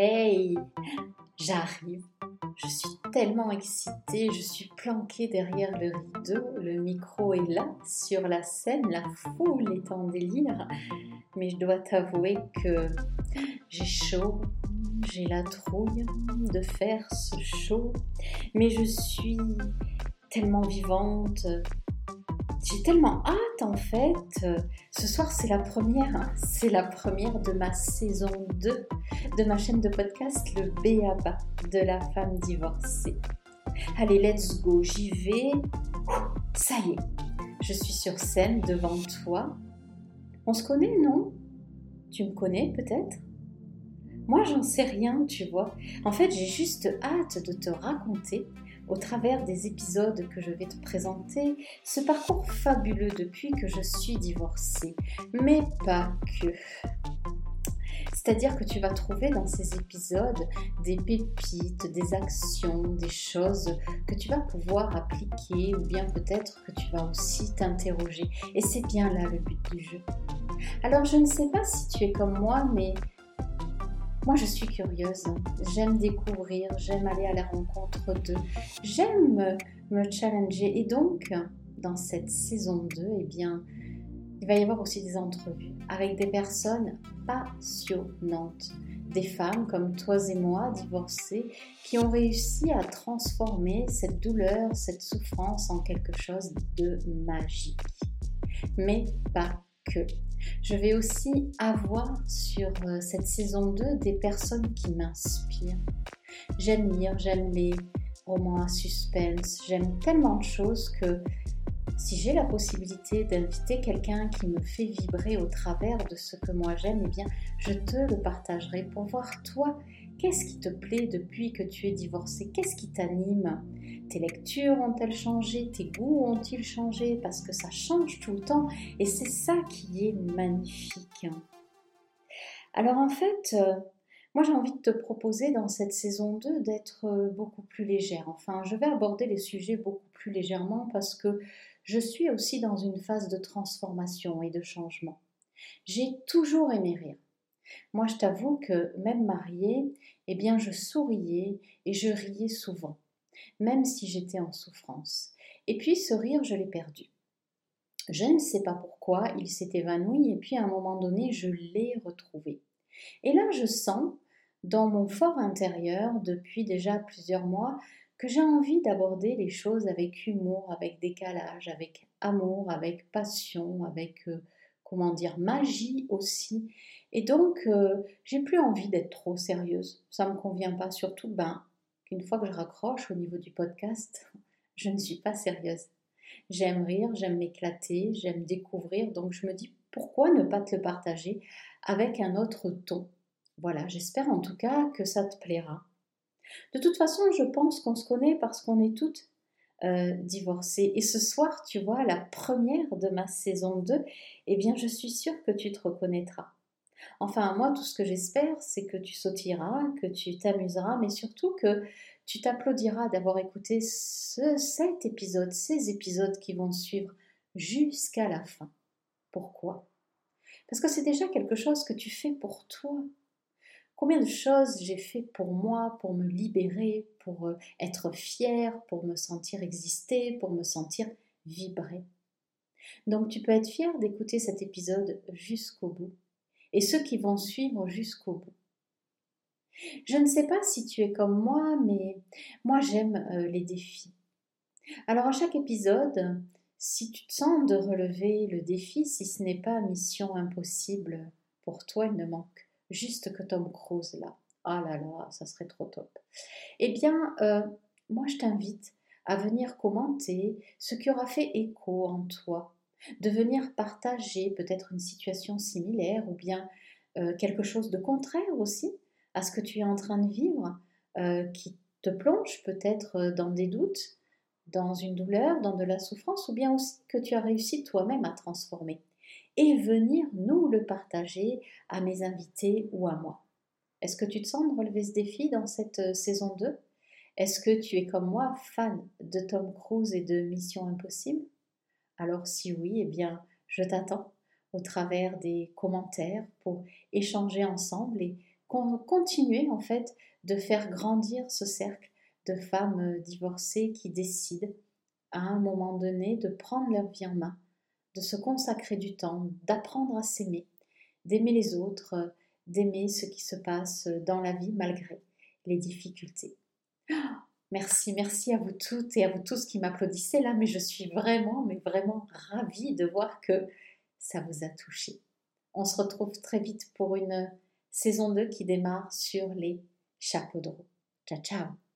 Hey, j'arrive. Je suis tellement excitée, je suis planquée derrière le rideau, le micro est là, sur la scène, la foule est en délire. Mais je dois t'avouer que j'ai chaud, j'ai la trouille de faire ce show, mais je suis tellement vivante, j'ai tellement hâte en fait. Ce soir c'est la première, c'est la première de ma saison 2 de ma chaîne de podcast Le Béaba de la femme divorcée. Allez, let's go, j'y vais. Ça y est, je suis sur scène devant toi. On se connaît, non? Tu me connais peut-être? Moi, j'en sais rien, tu vois. En fait, j'ai juste hâte de te raconter au travers des épisodes que je vais te présenter ce parcours fabuleux depuis que je suis divorcée. Mais pas que. C'est-à-dire que tu vas trouver dans ces épisodes des pépites, des actions, des choses que tu vas pouvoir appliquer ou bien peut-être que tu vas aussi t'interroger. Et c'est bien là le but du jeu. Alors je ne sais pas si tu es comme moi, mais moi, je suis curieuse. J'aime découvrir, j'aime aller à la rencontre d'eux. J'aime me challenger. Et donc, dans cette saison 2, eh bien, il va y avoir aussi des entrevues avec des personnes passionnantes. Des femmes comme toi et moi, divorcées, qui ont réussi à transformer cette douleur, cette souffrance en quelque chose de magique. Mais pas que. Je vais aussi avoir sur euh, cette saison 2 des personnes qui m'inspirent. J'aime lire, j'aime les romans à suspense, j'aime tellement de choses que si j'ai la possibilité d'inviter quelqu'un qui me fait vibrer au travers de ce que moi j'aime, eh bien je te le partagerai pour voir toi Qu'est-ce qui te plaît depuis que tu es divorcé Qu'est-ce qui t'anime? Tes lectures ont-elles changé? Tes goûts ont-ils changé? Parce que ça change tout le temps et c'est ça qui est magnifique. Alors en fait, euh, moi j'ai envie de te proposer dans cette saison 2 d'être euh, beaucoup plus légère. Enfin, je vais aborder les sujets beaucoup plus légèrement parce que je suis aussi dans une phase de transformation et de changement. J'ai toujours aimé rire. Moi, je t'avoue que même mariée, eh bien, je souriais et je riais souvent, même si j'étais en souffrance. Et puis, ce rire, je l'ai perdu. Je ne sais pas pourquoi, il s'est évanoui et puis à un moment donné, je l'ai retrouvé. Et là, je sens, dans mon fort intérieur, depuis déjà plusieurs mois, que j'ai envie d'aborder les choses avec humour, avec décalage, avec amour, avec passion, avec, euh, comment dire, magie aussi. Et donc, euh, j'ai plus envie d'être trop sérieuse. Ça me convient pas. Surtout, ben, qu'une fois que je raccroche au niveau du podcast, je ne suis pas sérieuse. J'aime rire, j'aime m'éclater, j'aime découvrir. Donc, je me dis, pourquoi ne pas te le partager avec un autre ton? Voilà, j'espère en tout cas que ça te plaira. De toute façon, je pense qu'on se connaît parce qu'on est toutes euh, divorcées. Et ce soir, tu vois, la première de ma saison 2, eh bien, je suis sûre que tu te reconnaîtras. Enfin, moi, tout ce que j'espère, c'est que tu sautiras, que tu t'amuseras, mais surtout que tu t'applaudiras d'avoir écouté cet épisode, ces épisodes qui vont suivre jusqu'à la fin. Pourquoi? Parce que c'est déjà quelque chose que tu fais pour toi. Combien de choses j'ai fait pour moi, pour me libérer, pour euh, être fière, pour me sentir exister, pour me sentir vibrer? Donc tu peux être fier d'écouter cet épisode jusqu'au bout et ceux qui vont suivre jusqu'au bout. Je ne sais pas si tu es comme moi, mais moi j'aime euh, les défis. Alors à chaque épisode, si tu te sens de relever le défi, si ce n'est pas mission impossible pour toi, il ne manque juste que Tom Cruise là. Ah là là, ça serait trop top. Eh bien, euh, moi je t'invite à venir commenter ce qui aura fait écho en toi, de venir partager peut-être une situation similaire ou bien euh, quelque chose de contraire aussi à ce que tu es en train de vivre, euh, qui te plonge peut-être euh, dans des doutes, dans une douleur, dans de la souffrance, ou bien aussi que tu as réussi toi-même à transformer. Et venir nous le partager à mes invités ou à moi. Est-ce que tu te sens de relever ce défi dans cette saison 2 Est-ce que tu es comme moi fan de Tom Cruise et de Mission Impossible? Alors si oui, eh bien, je t'attends au travers des commentaires pour échanger ensemble et continuer en fait de faire grandir ce cercle de femmes euh, divorcées qui décident à un moment donné de prendre leur vie en main, de se consacrer du temps, d'apprendre à s'aimer, d'aimer les autres, euh, d'aimer ce qui se passe dans la vie malgré les difficultés. Merci, merci à vous toutes et à vous tous qui m'applaudissez là, mais je suis vraiment, mais vraiment ravie de voir que ça vous a touché. On se retrouve très vite pour une saison 2 qui démarre sur les chapeaux de roue. Ciao, ciao